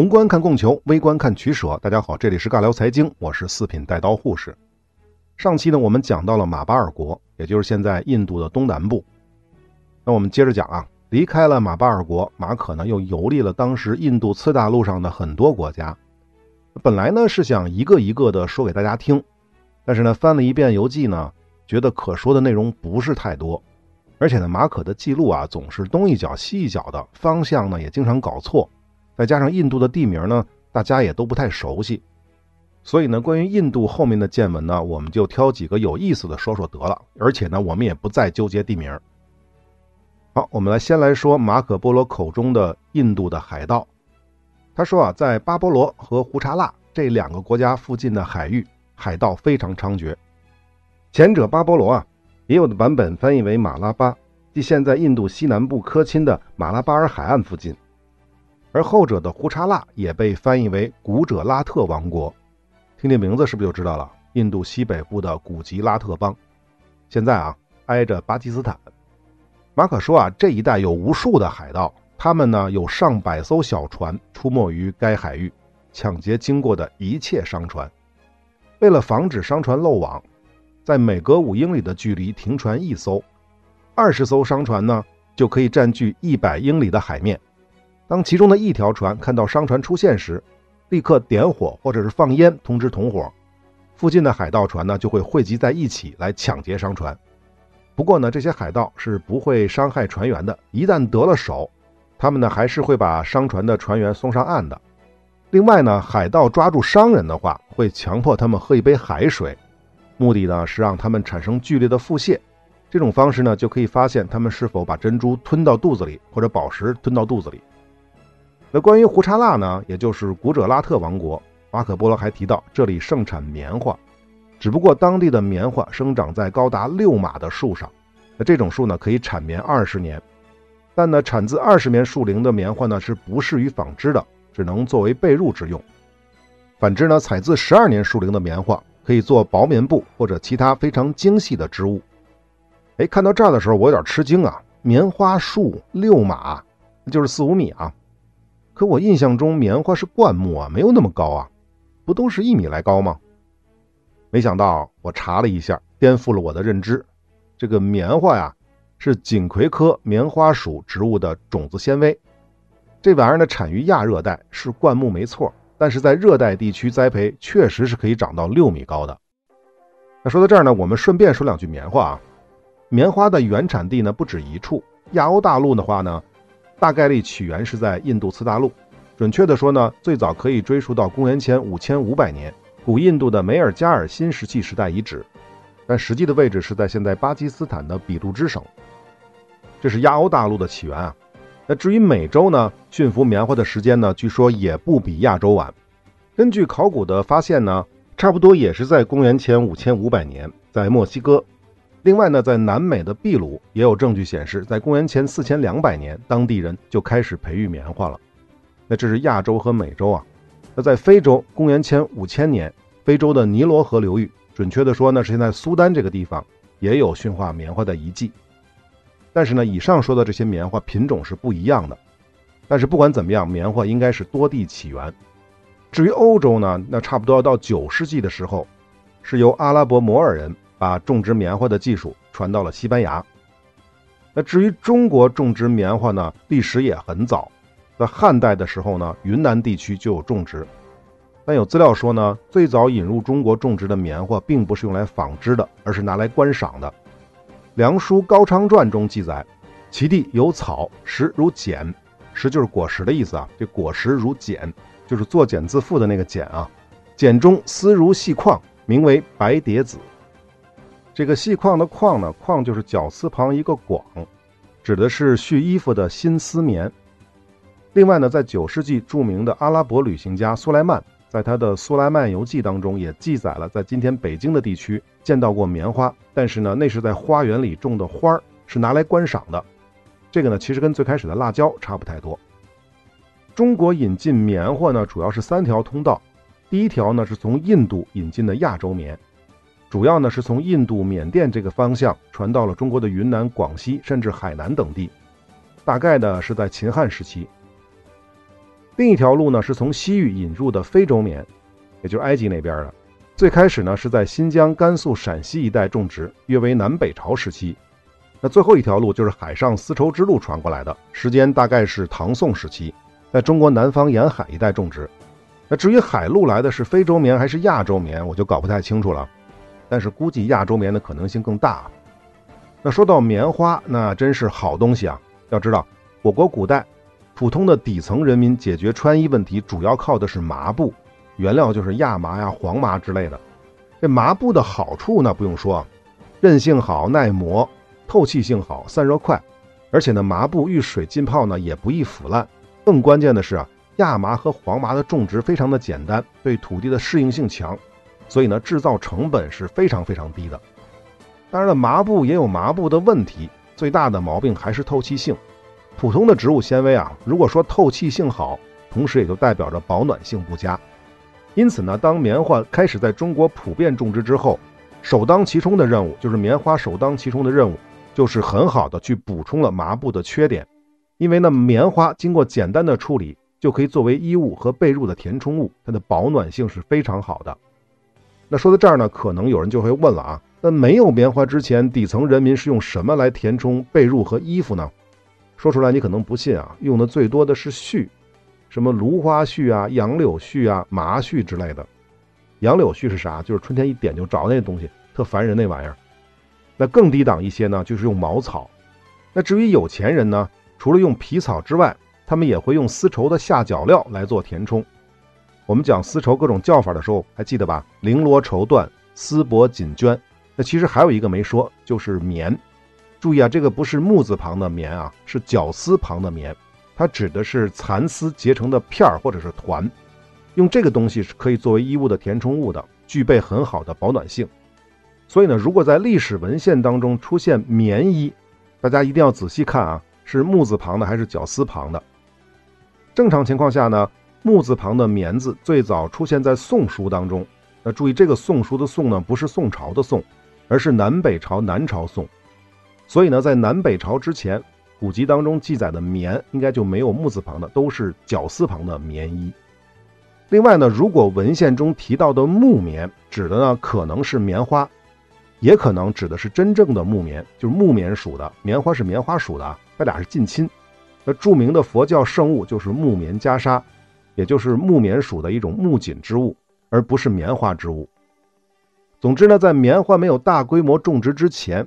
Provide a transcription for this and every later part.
宏观看供求，微观看取舍。大家好，这里是尬聊财经，我是四品带刀护士。上期呢，我们讲到了马巴尔国，也就是现在印度的东南部。那我们接着讲啊，离开了马巴尔国，马可呢又游历了当时印度次大陆上的很多国家。本来呢是想一个一个的说给大家听，但是呢翻了一遍游记呢，觉得可说的内容不是太多，而且呢马可的记录啊总是东一脚西一脚的，方向呢也经常搞错。再加上印度的地名呢，大家也都不太熟悉，所以呢，关于印度后面的见闻呢，我们就挑几个有意思的说说得了。而且呢，我们也不再纠结地名。好，我们来先来说马可波罗口中的印度的海盗。他说啊，在巴波罗和胡查拉这两个国家附近的海域，海盗非常猖獗。前者巴波罗啊，也有的版本翻译为马拉巴，即现在印度西南部科钦的马拉巴尔海岸附近。而后者的胡查拉也被翻译为古者拉特王国，听听名字是不是就知道了？印度西北部的古吉拉特邦，现在啊挨着巴基斯坦。马可说啊，这一带有无数的海盗，他们呢有上百艘小船出没于该海域，抢劫经过的一切商船。为了防止商船漏网，在每隔五英里的距离停船一艘，二十艘商船呢就可以占据一百英里的海面。当其中的一条船看到商船出现时，立刻点火或者是放烟通知同伙，附近的海盗船呢就会汇集在一起来抢劫商船。不过呢，这些海盗是不会伤害船员的，一旦得了手，他们呢还是会把商船的船员送上岸的。另外呢，海盗抓住商人的话，会强迫他们喝一杯海水，目的呢是让他们产生剧烈的腹泻。这种方式呢就可以发现他们是否把珍珠吞到肚子里，或者宝石吞到肚子里。那关于胡查拉呢，也就是古者拉特王国，马可波罗还提到这里盛产棉花，只不过当地的棉花生长在高达六码的树上，那这种树呢可以产棉二十年，但呢产自二十年树龄的棉花呢是不适于纺织的，只能作为被褥之用。反之呢，采自十二年树龄的棉花可以做薄棉布或者其他非常精细的织物。哎，看到这儿的时候我有点吃惊啊，棉花树六码，就是四五米啊。可我印象中棉花是灌木啊，没有那么高啊，不都是一米来高吗？没想到我查了一下，颠覆了我的认知。这个棉花呀，是锦葵科棉花属植物的种子纤维。这玩意儿呢，产于亚热带，是灌木没错，但是在热带地区栽培，确实是可以长到六米高的。那说到这儿呢，我们顺便说两句棉花啊。棉花的原产地呢不止一处，亚欧大陆的话呢。大概率起源是在印度次大陆，准确的说呢，最早可以追溯到公元前五千五百年，古印度的梅尔加尔新石器时代遗址，但实际的位置是在现在巴基斯坦的比路支省。这是亚欧大陆的起源啊。那至于美洲呢，驯服棉花的时间呢，据说也不比亚洲晚。根据考古的发现呢，差不多也是在公元前五千五百年，在墨西哥。另外呢，在南美的秘鲁也有证据显示，在公元前四千两百年，当地人就开始培育棉花了。那这是亚洲和美洲啊。那在非洲，公元前五千年，非洲的尼罗河流域，准确的说呢，是现在苏丹这个地方，也有驯化棉花的遗迹。但是呢，以上说的这些棉花品种是不一样的。但是不管怎么样，棉花应该是多地起源。至于欧洲呢，那差不多要到九世纪的时候，是由阿拉伯摩尔人。把种植棉花的技术传到了西班牙。那至于中国种植棉花呢，历史也很早，在汉代的时候呢，云南地区就有种植。但有资料说呢，最早引入中国种植的棉花并不是用来纺织的，而是拿来观赏的。《梁书高昌传》中记载，其地有草，实如茧，实就是果实的意思啊。这果实如茧，就是作茧自缚的那个茧啊。茧中丝如细矿，名为白蝶子。这个细绢的绢呢，绢就是绞丝旁一个广，指的是絮衣服的新丝棉。另外呢，在九世纪著名的阿拉伯旅行家苏莱曼在他的《苏莱曼游记》当中也记载了，在今天北京的地区见到过棉花，但是呢，那是在花园里种的花儿，是拿来观赏的。这个呢，其实跟最开始的辣椒差不太多。中国引进棉花呢，主要是三条通道，第一条呢是从印度引进的亚洲棉。主要呢是从印度、缅甸这个方向传到了中国的云南、广西，甚至海南等地，大概呢是在秦汉时期。另一条路呢是从西域引入的非洲棉，也就是埃及那边的。最开始呢是在新疆、甘肃、陕西一带种植，约为南北朝时期。那最后一条路就是海上丝绸之路传过来的，时间大概是唐宋时期，在中国南方沿海一带种植。那至于海路来的是非洲棉还是亚洲棉，我就搞不太清楚了。但是估计亚洲棉的可能性更大。那说到棉花，那真是好东西啊！要知道，我国古代普通的底层人民解决穿衣问题，主要靠的是麻布。原料就是亚麻呀、黄麻之类的。这麻布的好处呢，不用说啊，韧性好、耐磨、透气性好、散热快，而且呢，麻布遇水浸泡呢也不易腐烂。更关键的是啊，亚麻和黄麻的种植非常的简单，对土地的适应性强，所以呢，制造成本是非常非常低的。当然了，麻布也有麻布的问题，最大的毛病还是透气性。普通的植物纤维啊，如果说透气性好，同时也就代表着保暖性不佳。因此呢，当棉花开始在中国普遍种植之后，首当其冲的任务就是棉花首当其冲的任务，就是很好的去补充了麻布的缺点。因为呢，棉花经过简单的处理，就可以作为衣物和被褥的填充物，它的保暖性是非常好的。那说到这儿呢，可能有人就会问了啊，那没有棉花之前，底层人民是用什么来填充被褥和衣服呢？说出来你可能不信啊，用的最多的是絮。什么芦花絮啊、杨柳絮啊、麻絮之类的。杨柳絮是啥？就是春天一点就着那东西，特烦人那玩意儿。那更低档一些呢，就是用茅草。那至于有钱人呢，除了用皮草之外，他们也会用丝绸的下脚料来做填充。我们讲丝绸各种叫法的时候，还记得吧？绫罗绸缎、丝帛锦绢。那其实还有一个没说，就是棉。注意啊，这个不是木字旁的棉啊，是绞丝旁的棉。它指的是蚕丝结成的片儿或者是团，用这个东西是可以作为衣物的填充物的，具备很好的保暖性。所以呢，如果在历史文献当中出现棉衣，大家一定要仔细看啊，是木字旁的还是绞丝旁的？正常情况下呢，木字旁的棉字最早出现在《宋书》当中。那注意，这个《宋书》的“宋”呢，不是宋朝的“宋”，而是南北朝南朝宋。所以呢，在南北朝之前。古籍当中记载的棉应该就没有木字旁的，都是绞丝旁的棉衣。另外呢，如果文献中提到的木棉指的呢可能是棉花，也可能指的是真正的木棉，就是木棉属的。棉花是棉花属的，它俩是近亲。那著名的佛教圣物就是木棉袈裟，也就是木棉属的一种木锦织物，而不是棉花织物。总之呢，在棉花没有大规模种植之前。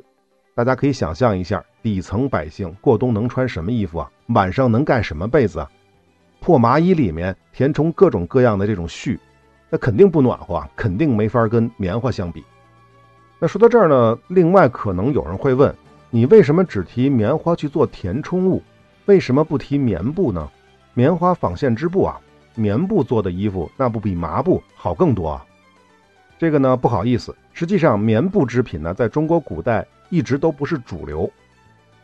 大家可以想象一下，底层百姓过冬能穿什么衣服啊？晚上能盖什么被子啊？破麻衣里面填充各种各样的这种絮，那肯定不暖和，啊，肯定没法跟棉花相比。那说到这儿呢，另外可能有人会问，你为什么只提棉花去做填充物，为什么不提棉布呢？棉花纺线织布啊，棉布做的衣服那不比麻布好更多啊？这个呢，不好意思，实际上棉布织品呢，在中国古代。一直都不是主流，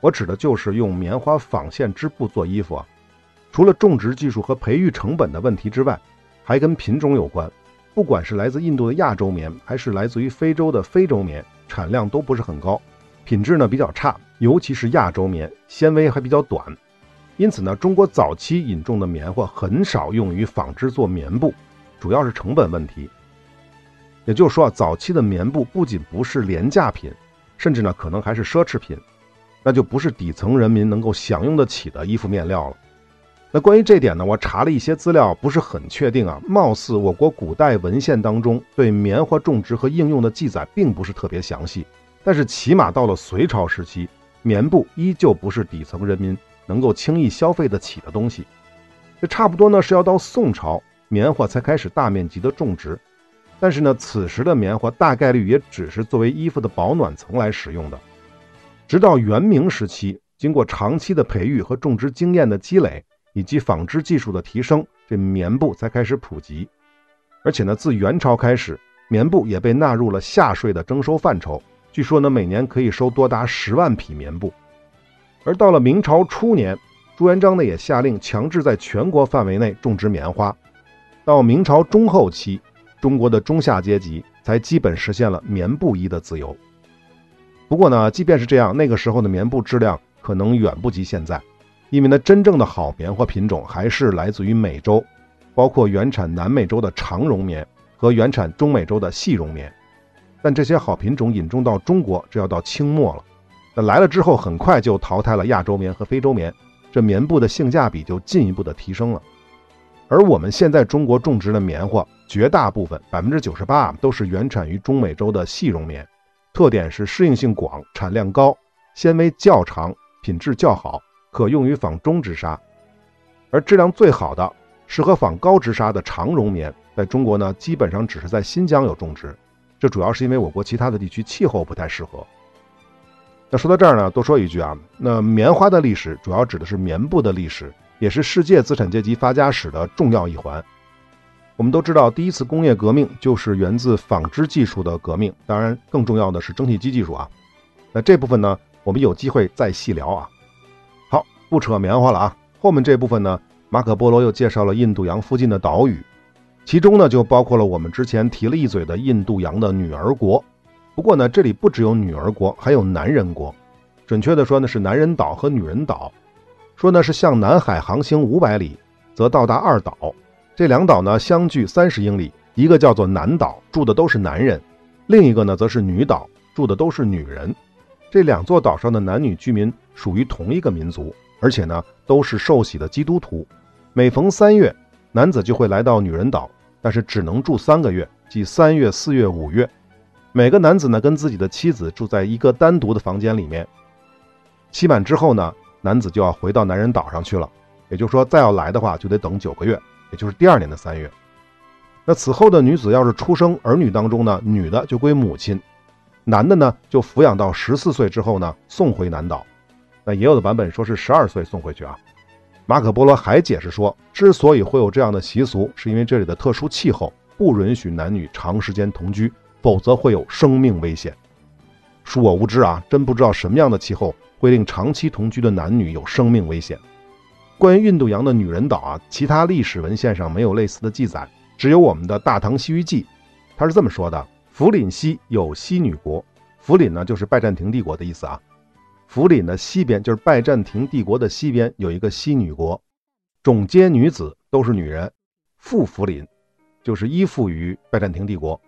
我指的就是用棉花纺线织布做衣服啊。除了种植技术和培育成本的问题之外，还跟品种有关。不管是来自印度的亚洲棉，还是来自于非洲的非洲棉，产量都不是很高，品质呢比较差，尤其是亚洲棉，纤维还比较短。因此呢，中国早期引种的棉花很少用于纺织做棉布，主要是成本问题。也就是说，早期的棉布不仅不是廉价品。甚至呢，可能还是奢侈品，那就不是底层人民能够享用得起的衣服面料了。那关于这点呢，我查了一些资料，不是很确定啊。貌似我国古代文献当中对棉花种植和应用的记载并不是特别详细。但是起码到了隋朝时期，棉布依旧不是底层人民能够轻易消费得起的东西。这差不多呢是要到宋朝，棉花才开始大面积的种植。但是呢，此时的棉花大概率也只是作为衣服的保暖层来使用的。直到元明时期，经过长期的培育和种植经验的积累，以及纺织技术的提升，这棉布才开始普及。而且呢，自元朝开始，棉布也被纳入了夏税的征收范畴。据说呢，每年可以收多达十万匹棉布。而到了明朝初年，朱元璋呢也下令强制在全国范围内种植棉花。到明朝中后期。中国的中下阶级才基本实现了棉布衣的自由。不过呢，即便是这样，那个时候的棉布质量可能远不及现在。因为呢，真正的好棉花品种还是来自于美洲，包括原产南美洲的长绒棉和原产中美洲的细绒棉。但这些好品种引种到中国，这要到清末了。来了之后，很快就淘汰了亚洲棉和非洲棉，这棉布的性价比就进一步的提升了。而我们现在中国种植的棉花，绝大部分百分之九十八都是原产于中美洲的细绒棉，特点是适应性广、产量高、纤维较长、品质较好。可用于纺中织纱，而质量最好的、适合纺高织纱的长绒棉，在中国呢，基本上只是在新疆有种植。这主要是因为我国其他的地区气候不太适合。那说到这儿呢，多说一句啊，那棉花的历史主要指的是棉布的历史，也是世界资产阶级发家史的重要一环。我们都知道，第一次工业革命就是源自纺织技术的革命，当然更重要的是蒸汽机技术啊。那这部分呢，我们有机会再细聊啊。好不扯棉花了啊！后面这部分呢，马可波罗又介绍了印度洋附近的岛屿，其中呢就包括了我们之前提了一嘴的印度洋的女儿国。不过呢，这里不只有女儿国，还有男人国。准确的说呢，是男人岛和女人岛。说呢是向南海航行五百里，则到达二岛。这两岛呢相距三十英里，一个叫做南岛，住的都是男人；另一个呢则是女岛，住的都是女人。这两座岛上的男女居民属于同一个民族。而且呢，都是受洗的基督徒。每逢三月，男子就会来到女人岛，但是只能住三个月，即三月、四月、五月。每个男子呢，跟自己的妻子住在一个单独的房间里面。期满之后呢，男子就要回到男人岛上去了。也就是说，再要来的话，就得等九个月，也就是第二年的三月。那此后的女子要是出生儿女当中呢，女的就归母亲，男的呢就抚养到十四岁之后呢，送回南岛。那也有的版本说是十二岁送回去啊。马可波罗还解释说，之所以会有这样的习俗，是因为这里的特殊气候不允许男女长时间同居，否则会有生命危险。恕我无知啊，真不知道什么样的气候会令长期同居的男女有生命危险。关于印度洋的女人岛啊，其他历史文献上没有类似的记载，只有我们的《大唐西域记》，他是这么说的：福林西有西女国，福林呢就是拜占庭帝国的意思啊。福林的西边就是拜占庭帝国的西边有一个西女国，种皆女子都是女人。附福林就是依附于拜占庭帝国。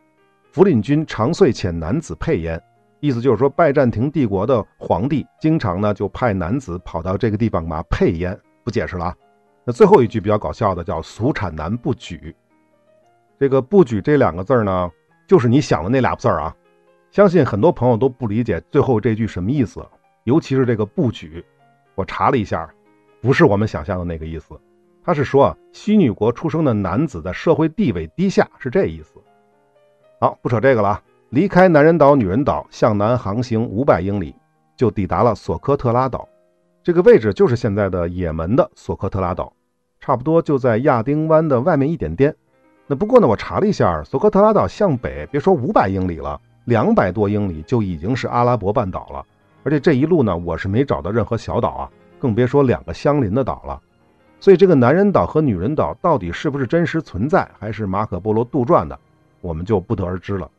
福林君常岁遣男子配焉，意思就是说拜占庭帝国的皇帝经常呢就派男子跑到这个地方嘛配焉。不解释了。那最后一句比较搞笑的叫俗产男不举。这个不举这两个字呢，就是你想的那俩字啊。相信很多朋友都不理解最后这句什么意思。尤其是这个不举，我查了一下，不是我们想象的那个意思。他是说，西女国出生的男子的社会地位低下，是这意思。好，不扯这个了啊。离开男人岛、女人岛，向南航行五百英里，就抵达了索科特拉岛。这个位置就是现在的也门的索科特拉岛，差不多就在亚丁湾的外面一点点。那不过呢，我查了一下，索科特拉岛向北，别说五百英里了，两百多英里就已经是阿拉伯半岛了。而且这一路呢，我是没找到任何小岛啊，更别说两个相邻的岛了。所以这个男人岛和女人岛到底是不是真实存在，还是马可波罗杜撰的，我们就不得而知了。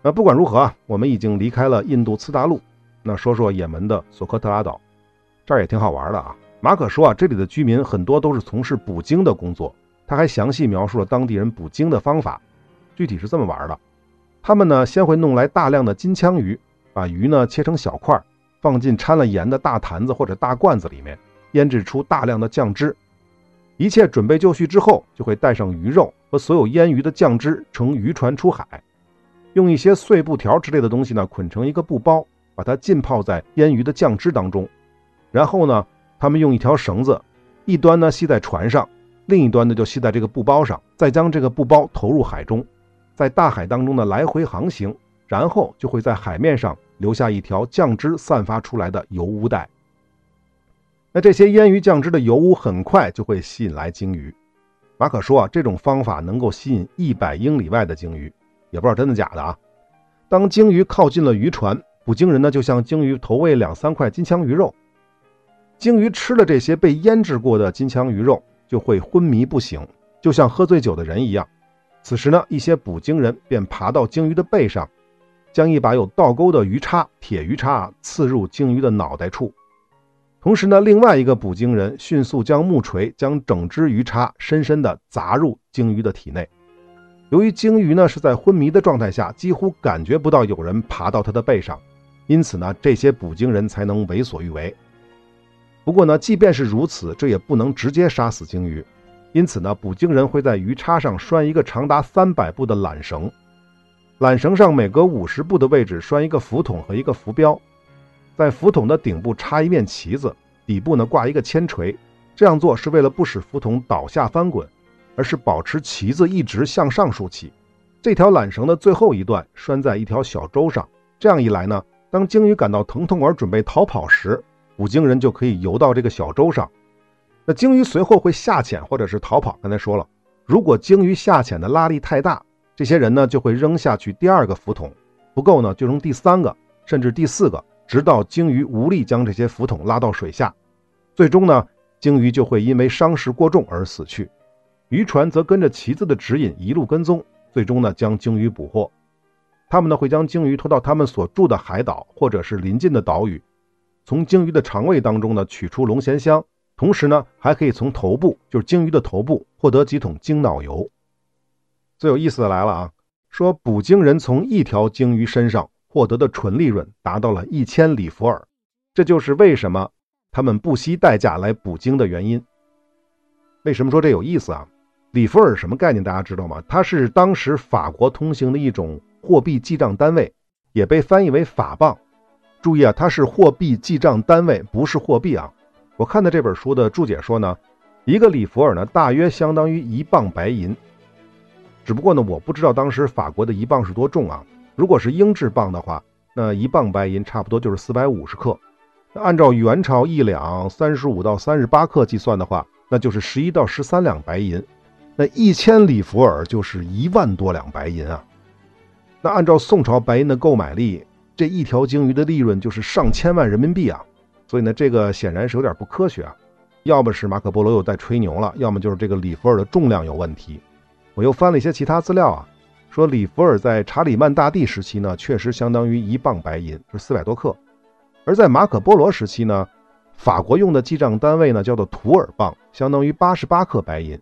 那不管如何啊，我们已经离开了印度次大陆，那说说也门的索科特拉岛，这儿也挺好玩的啊。马可说啊，这里的居民很多都是从事捕鲸的工作，他还详细描述了当地人捕鲸的方法，具体是这么玩的：他们呢，先会弄来大量的金枪鱼。把鱼呢切成小块，放进掺了盐的大坛子或者大罐子里面，腌制出大量的酱汁。一切准备就绪之后，就会带上鱼肉和所有腌鱼的酱汁，乘渔船出海，用一些碎布条之类的东西呢捆成一个布包，把它浸泡在腌鱼的酱汁当中。然后呢，他们用一条绳子，一端呢系在船上，另一端呢就系在这个布包上，再将这个布包投入海中，在大海当中呢来回航行，然后就会在海面上。留下一条酱汁散发出来的油污带。那这些腌鱼酱汁的油污很快就会吸引来鲸鱼。马可说啊，这种方法能够吸引一百英里外的鲸鱼，也不知道真的假的啊。当鲸鱼靠近了渔船，捕鲸人呢就向鲸鱼投喂两三块金枪鱼肉。鲸鱼吃了这些被腌制过的金枪鱼肉，就会昏迷不醒，就像喝醉酒的人一样。此时呢，一些捕鲸人便爬到鲸鱼的背上。将一把有倒钩的鱼叉（铁鱼叉）刺入鲸鱼的脑袋处，同时呢，另外一个捕鲸人迅速将木锤将整只鱼叉深深地砸入鲸鱼的体内。由于鲸鱼呢是在昏迷的状态下，几乎感觉不到有人爬到它的背上，因此呢，这些捕鲸人才能为所欲为。不过呢，即便是如此，这也不能直接杀死鲸鱼，因此呢，捕鲸人会在鱼叉上拴一个长达三百步的缆绳，缆绳上每隔五十步的位置拴一个浮筒和一个浮标，在浮筒的顶部插一面旗子，底部呢挂一个铅锤。这样做是为了不使浮筒倒下翻滚。而是保持旗子一直向上竖起，这条缆绳的最后一段拴在一条小舟上。这样一来呢，当鲸鱼感到疼痛而准备逃跑时，捕鲸人就可以游到这个小舟上。那鲸鱼随后会下潜或者是逃跑。刚才说了，如果鲸鱼下潜的拉力太大，这些人呢就会扔下去第二个浮筒，不够呢就扔第三个，甚至第四个，直到鲸鱼无力将这些浮筒拉到水下。最终呢，鲸鱼就会因为伤势过重而死去。渔船则跟着旗子的指引一路跟踪，最终呢将鲸鱼捕获。他们呢会将鲸鱼拖到他们所住的海岛或者是临近的岛屿，从鲸鱼的肠胃当中呢取出龙涎香，同时呢还可以从头部，就是鲸鱼的头部获得几桶鲸脑油。最有意思的来了啊，说捕鲸人从一条鲸鱼身上获得的纯利润达到了一千里弗尔，这就是为什么他们不惜代价来捕鲸的原因。为什么说这有意思啊？里弗尔什么概念？大家知道吗？它是当时法国通行的一种货币记账单位，也被翻译为法镑。注意啊，它是货币记账单位，不是货币啊。我看的这本书的注解说呢，一个里弗尔呢，大约相当于一磅白银。只不过呢，我不知道当时法国的一磅是多重啊。如果是英制磅的话，那一磅白银差不多就是四百五十克。按照元朝一两三十五到三十八克计算的话，那就是十一到十三两白银。那一千里弗尔就是一万多两白银啊！那按照宋朝白银的购买力，这一条鲸鱼的利润就是上千万人民币啊！所以呢，这个显然是有点不科学啊！要么是马可波罗又在吹牛了，要么就是这个里弗尔的重量有问题。我又翻了一些其他资料啊，说里弗尔在查理曼大帝时期呢，确实相当于一磅白银，是四百多克；而在马可波罗时期呢，法国用的记账单位呢叫做图尔磅，相当于八十八克白银。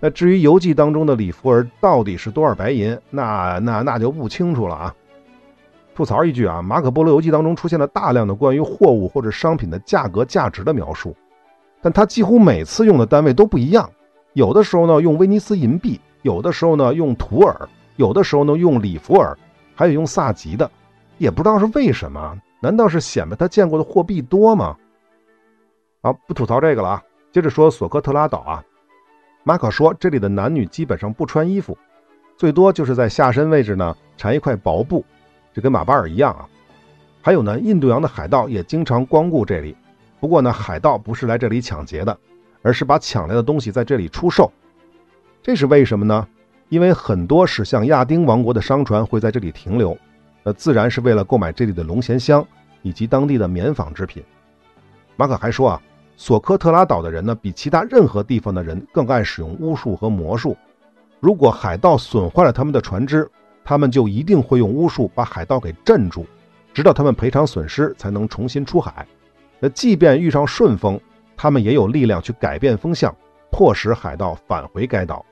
那至于游记当中的里弗尔到底是多少白银，那那那就不清楚了啊。吐槽一句啊，马可波罗游记当中出现了大量的关于货物或者商品的价格价值的描述，但他几乎每次用的单位都不一样，有的时候呢用威尼斯银币，有的时候呢用图尔，有的时候呢用里弗尔，还有用萨吉的，也不知道是为什么？难道是显摆他见过的货币多吗？好，不吐槽这个了啊，接着说索科特拉岛啊。马可说，这里的男女基本上不穿衣服，最多就是在下身位置呢缠一块薄布，这跟马巴尔一样啊。还有呢，印度洋的海盗也经常光顾这里，不过呢，海盗不是来这里抢劫的，而是把抢来的东西在这里出售。这是为什么呢？因为很多驶向亚丁王国的商船会在这里停留，那自然是为了购买这里的龙涎香以及当地的棉纺织品。马可还说啊。索科特拉岛的人呢，比其他任何地方的人更爱使用巫术和魔术。如果海盗损坏了他们的船只，他们就一定会用巫术把海盗给镇住，直到他们赔偿损失才能重新出海。那即便遇上顺风，他们也有力量去改变风向，迫使海盗返回该岛。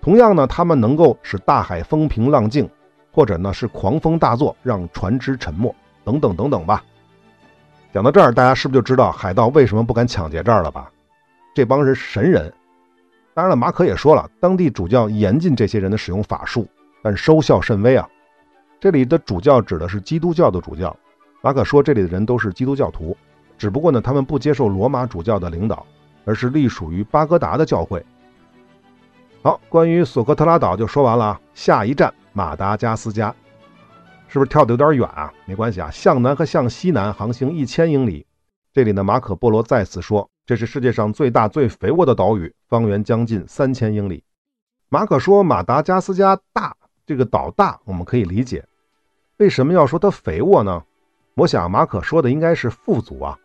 同样呢，他们能够使大海风平浪静，或者呢是狂风大作，让船只沉没，等等等等吧。讲到这儿，大家是不是就知道海盗为什么不敢抢劫这儿了吧？这帮人神人。当然了，马可也说了，当地主教严禁这些人的使用法术，但收效甚微啊。这里的主教指的是基督教的主教。马可说，这里的人都是基督教徒，只不过呢，他们不接受罗马主教的领导，而是隶属于巴格达的教会。好，关于索科特拉岛就说完了啊。下一站马达加斯加。是不是跳的有点远啊？没关系啊，向南和向西南航行一千英里。这里呢，马可波罗再次说，这是世界上最大最肥沃的岛屿，方圆将近三千英里。马可说马达加斯加大，这个岛大，我们可以理解。为什么要说它肥沃呢？我想马可说的应该是富足啊，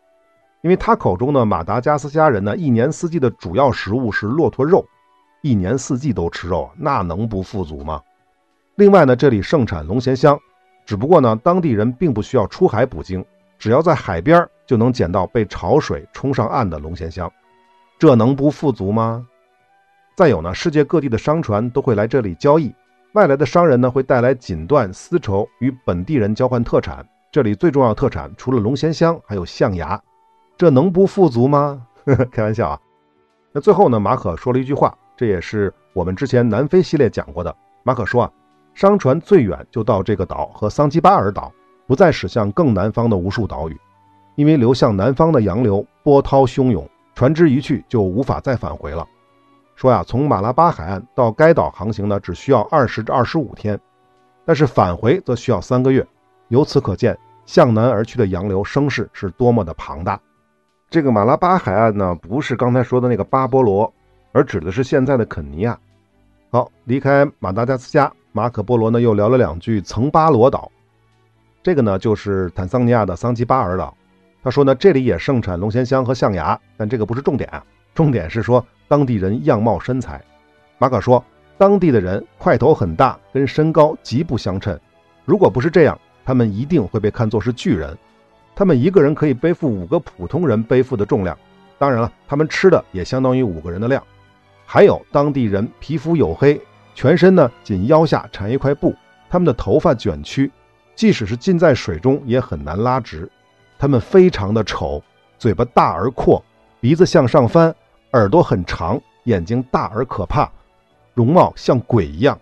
因为他口中的马达加斯加人呢，一年四季的主要食物是骆驼肉，一年四季都吃肉，那能不富足吗？另外呢，这里盛产龙涎香。只不过呢，当地人并不需要出海捕鲸，只要在海边就能捡到被潮水冲上岸的龙涎香，这能不富足吗？再有呢，世界各地的商船都会来这里交易，外来的商人呢会带来锦缎、丝绸与本地人交换特产。这里最重要的特产除了龙涎香，还有象牙，这能不富足吗？开玩笑啊。那最后呢，马可说了一句话，这也是我们之前南非系列讲过的。马可说啊，商船最远就到这个岛和桑基巴尔岛。不再驶向更南方的无数岛屿，因为流向南方的洋流波涛汹涌，船只一去就无法再返回了。说呀，从马拉巴海岸到该岛航行呢，只需要二十至二十五天，但是返回则需要三个月。由此可见，向南而去的洋流声势是多么的庞大。这个马拉巴海岸呢，不是刚才说的那个巴波罗，而指的是现在的肯尼亚。好，离开马达加斯加，马可波罗呢又聊了两句曾巴罗岛。这个呢，就是坦桑尼亚的桑吉巴尔岛。他说呢，这里也盛产龙涎香和象牙，但这个不是重点啊。重点是说当地人样貌身材。马可说，当地的人块头很大，跟身高极不相称。如果不是这样，他们一定会被看作是巨人。他们一个人可以背负五个普通人背负的重量。当然了，他们吃的也相当于五个人的量。还有，当地人皮肤黝黑，全身呢仅腰下缠一块布，他们的头发卷曲。即使是浸在水中也很难拉直，他们非常的丑，嘴巴大而阔，鼻子向上翻，耳朵很长，眼睛大而可怕，容貌像鬼一样。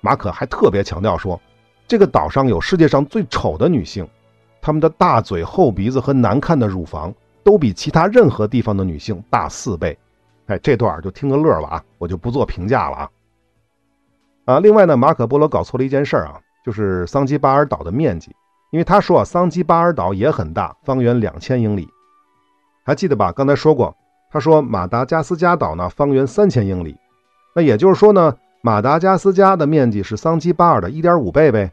马可还特别强调说，这个岛上有世界上最丑的女性，她们的大嘴、厚鼻子和难看的乳房都比其他任何地方的女性大四倍。哎，这段就听个乐了啊，我就不做评价了啊。啊，另外呢，马可波罗搞错了一件事啊。就是桑基巴尔岛的面积，因为他说啊，桑基巴尔岛也很大，方圆两千英里，还记得吧？刚才说过，他说马达加斯加岛呢，方圆三千英里，那也就是说呢，马达加斯加的面积是桑基巴尔的一点五倍呗。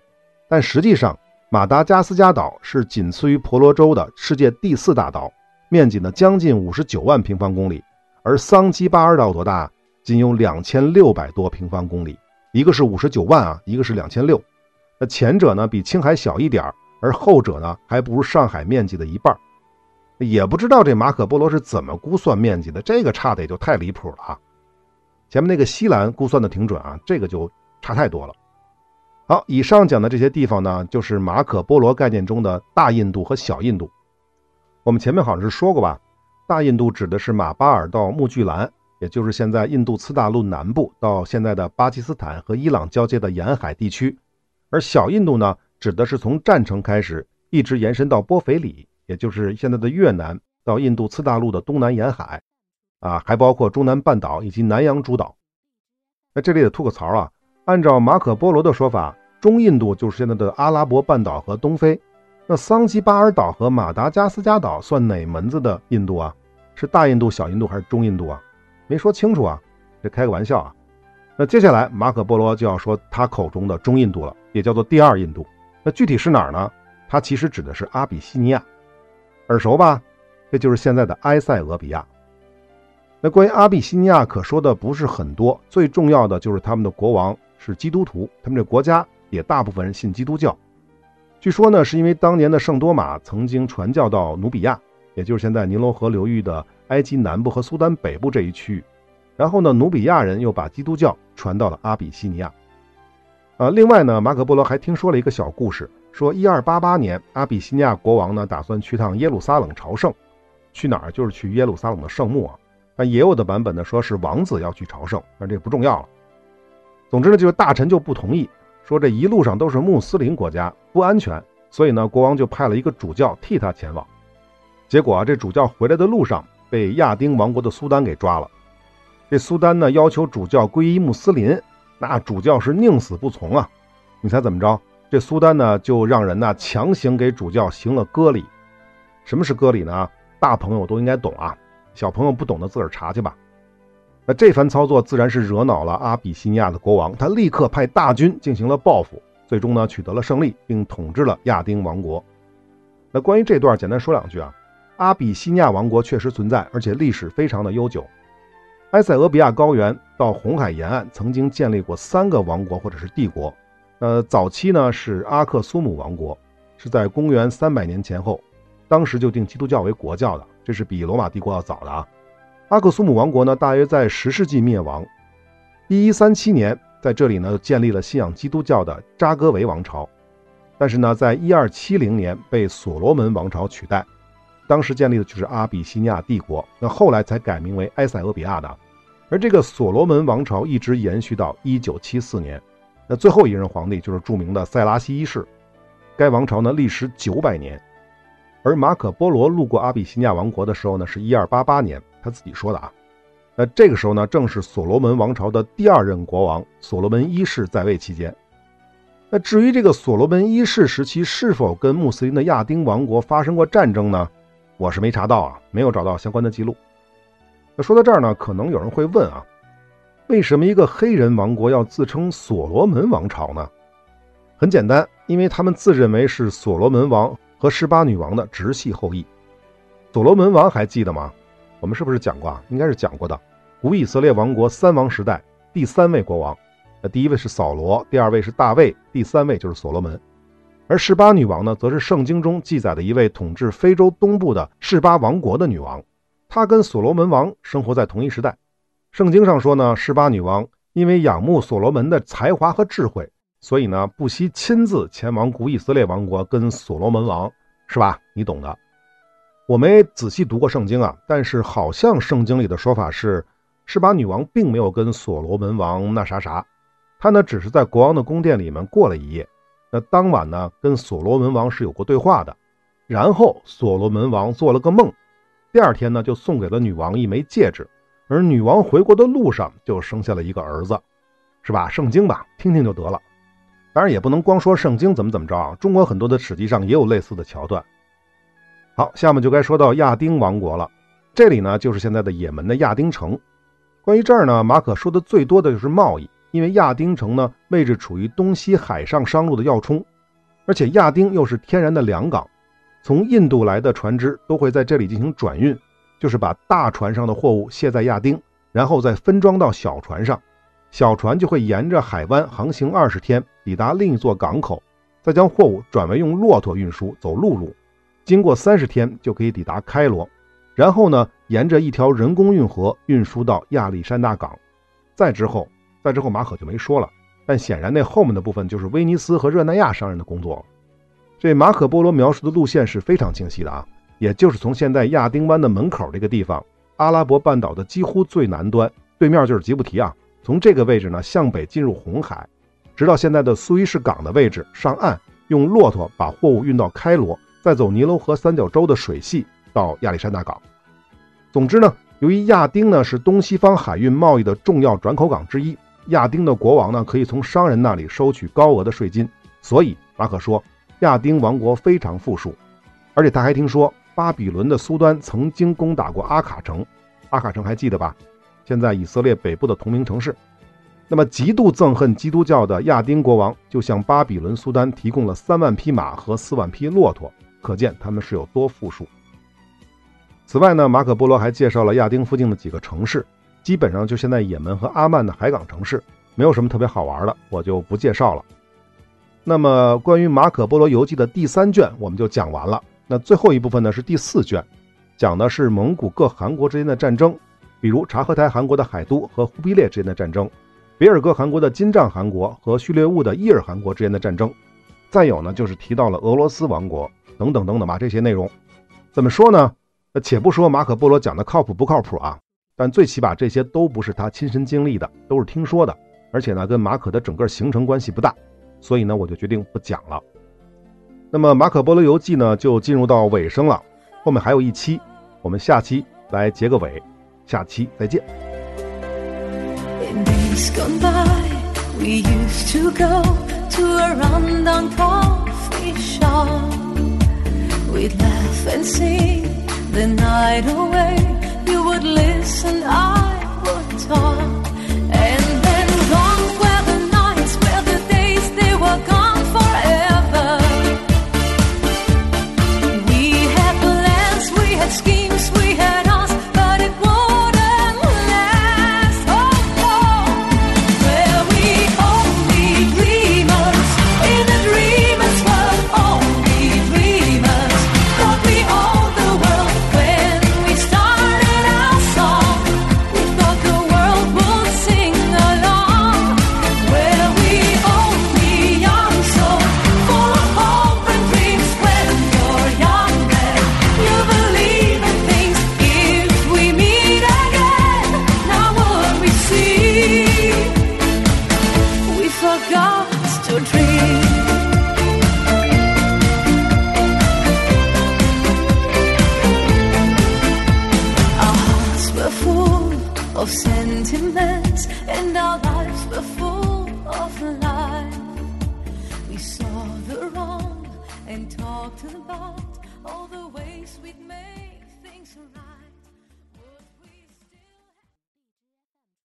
但实际上，马达加斯加岛是仅次于婆罗洲的世界第四大岛，面积呢将近五十九万平方公里，而桑基巴尔岛多大？仅有两千六百多平方公里，一个是五十九万啊，一个是两千六。那前者呢比青海小一点而后者呢还不如上海面积的一半也不知道这马可波罗是怎么估算面积的，这个差的也就太离谱了啊！前面那个西兰估算的挺准啊，这个就差太多了。好，以上讲的这些地方呢，就是马可波罗概念中的大印度和小印度。我们前面好像是说过吧，大印度指的是马巴尔到木具兰，也就是现在印度次大陆南部到现在的巴基斯坦和伊朗交界的沿海地区。而小印度呢，指的是从占城开始，一直延伸到波菲里，也就是现在的越南，到印度次大陆的东南沿海，啊，还包括中南半岛以及南洋诸岛。那这里得吐个槽啊，按照马可波罗的说法，中印度就是现在的阿拉伯半岛和东非。那桑基巴尔岛和马达加斯加岛算哪门子的印度啊？是大印度、小印度还是中印度啊？没说清楚啊，这开个玩笑啊。那接下来马可波罗就要说他口中的中印度了，也叫做第二印度。那具体是哪儿呢？它其实指的是阿比西尼亚，耳熟吧？这就是现在的埃塞俄比亚。那关于阿比西尼亚可说的不是很多，最重要的就是他们的国王是基督徒，他们这国家也大部分人信基督教。据说呢，是因为当年的圣多马曾经传教到努比亚，也就是现在尼罗河流域的埃及南部和苏丹北部这一区域。然后呢，努比亚人又把基督教传到了阿比西尼亚。啊，另外呢，马可波罗还听说了一个小故事，说一二八八年，阿比西尼亚国王呢打算去趟耶路撒冷朝圣，去哪儿？就是去耶路撒冷的圣墓啊。但也有的版本呢说是王子要去朝圣，但这不重要了。总之呢，就是大臣就不同意，说这一路上都是穆斯林国家，不安全，所以呢，国王就派了一个主教替他前往。结果啊，这主教回来的路上被亚丁王国的苏丹给抓了。这苏丹呢要求主教皈依穆斯林，那主教是宁死不从啊！你猜怎么着？这苏丹呢就让人呢强行给主教行了割礼。什么是割礼呢？大朋友都应该懂啊，小朋友不懂的自个儿查去吧。那这番操作自然是惹恼了阿比西尼亚的国王，他立刻派大军进行了报复，最终呢取得了胜利，并统治了亚丁王国。那关于这段，简单说两句啊，阿比西尼亚王国确实存在，而且历史非常的悠久。埃塞俄比亚高原到红海沿岸曾经建立过三个王国或者是帝国，呃，早期呢是阿克苏姆王国，是在公元三百年前后，当时就定基督教为国教的，这是比罗马帝国要早的啊。阿克苏姆王国呢，大约在十世纪灭亡。一一三七年，在这里呢建立了信仰基督教的扎戈维王朝，但是呢，在一二七零年被所罗门王朝取代。当时建立的就是阿比西尼亚帝国，那后来才改名为埃塞俄比亚的。而这个所罗门王朝一直延续到一九七四年，那最后一任皇帝就是著名的塞拉西一世。该王朝呢历时九百年，而马可波罗路过阿比西尼亚王国的时候呢，是一二八八年，他自己说的啊。那这个时候呢，正是所罗门王朝的第二任国王所罗门一世在位期间。那至于这个所罗门一世时期是否跟穆斯林的亚丁王国发生过战争呢？我是没查到啊，没有找到相关的记录。那说到这儿呢，可能有人会问啊，为什么一个黑人王国要自称所罗门王朝呢？很简单，因为他们自认为是所罗门王和十八女王的直系后裔。所罗门王还记得吗？我们是不是讲过啊？应该是讲过的。古以色列王国三王时代第三位国王，那第一位是扫罗，第二位是大卫，第三位就是所罗门。而示巴女王呢，则是圣经中记载的一位统治非洲东部的示巴王国的女王，她跟所罗门王生活在同一时代。圣经上说呢，示巴女王因为仰慕所罗门的才华和智慧，所以呢不惜亲自前往古以色列王国跟所罗门王，是吧？你懂的。我没仔细读过圣经啊，但是好像圣经里的说法是。示巴女王并没有跟所罗门王那啥啥，她呢只是在国王的宫殿里面过了一夜。那当晚呢，跟所罗门王是有过对话的。然后所罗门王做了个梦，第二天呢就送给了女王一枚戒指。而女王回国的路上就生下了一个儿子，是吧？圣经吧，听听就得了。当然也不能光说圣经怎么怎么着啊，中国很多的史籍上也有类似的桥段。好，下面就该说到亚丁王国了。这里呢就是现在的也门的亚丁城。关于这儿呢，马可说的最多的就是贸易，因为亚丁城呢位置处于东西海上商路的要冲，而且亚丁又是天然的良港，从印度来的船只都会在这里进行转运，就是把大船上的货物卸在亚丁，然后再分装到小船上，小船就会沿着海湾航行二十天，抵达另一座港口，再将货物转为用骆驼运输，走陆路，经过三十天就可以抵达开罗。然后呢，沿着一条人工运河运输到亚历山大港，再之后，再之后马可就没说了。但显然那后面的部分就是威尼斯和热那亚商人的工作了。这马可波罗描述的路线是非常清晰的啊，也就是从现在亚丁湾的门口这个地方，阿拉伯半岛的几乎最南端，对面就是吉布提啊。从这个位置呢向北进入红海，直到现在的苏伊士港的位置上岸，用骆驼把货物运到开罗，再走尼罗河三角洲的水系到亚历山大港。总之呢，由于亚丁呢是东西方海运贸易的重要转口港之一，亚丁的国王呢可以从商人那里收取高额的税金，所以马可说亚丁王国非常富庶。而且他还听说巴比伦的苏丹曾经攻打过阿卡城，阿卡城还记得吧？现在以色列北部的同名城市。那么极度憎恨基督教的亚丁国王就向巴比伦苏丹提供了三万匹马和四万匹骆驼，可见他们是有多富庶。此外呢，马可波罗还介绍了亚丁附近的几个城市，基本上就现在也门和阿曼的海港城市，没有什么特别好玩的，我就不介绍了。那么关于马可波罗游记的第三卷我们就讲完了。那最后一部分呢是第四卷，讲的是蒙古各汗国之间的战争，比如察合台汗国的海都和忽必烈之间的战争，别尔哥汗国的金帐汗国和序列兀的伊尔汗国之间的战争，再有呢就是提到了俄罗斯王国等等等等吧，这些内容怎么说呢？那且不说马可波罗讲的靠谱不靠谱啊，但最起码这些都不是他亲身经历的，都是听说的，而且呢跟马可的整个行程关系不大，所以呢我就决定不讲了。那么马可波罗游记呢就进入到尾声了，后面还有一期，我们下期来结个尾，下期再见。the night away. You would listen, I would talk.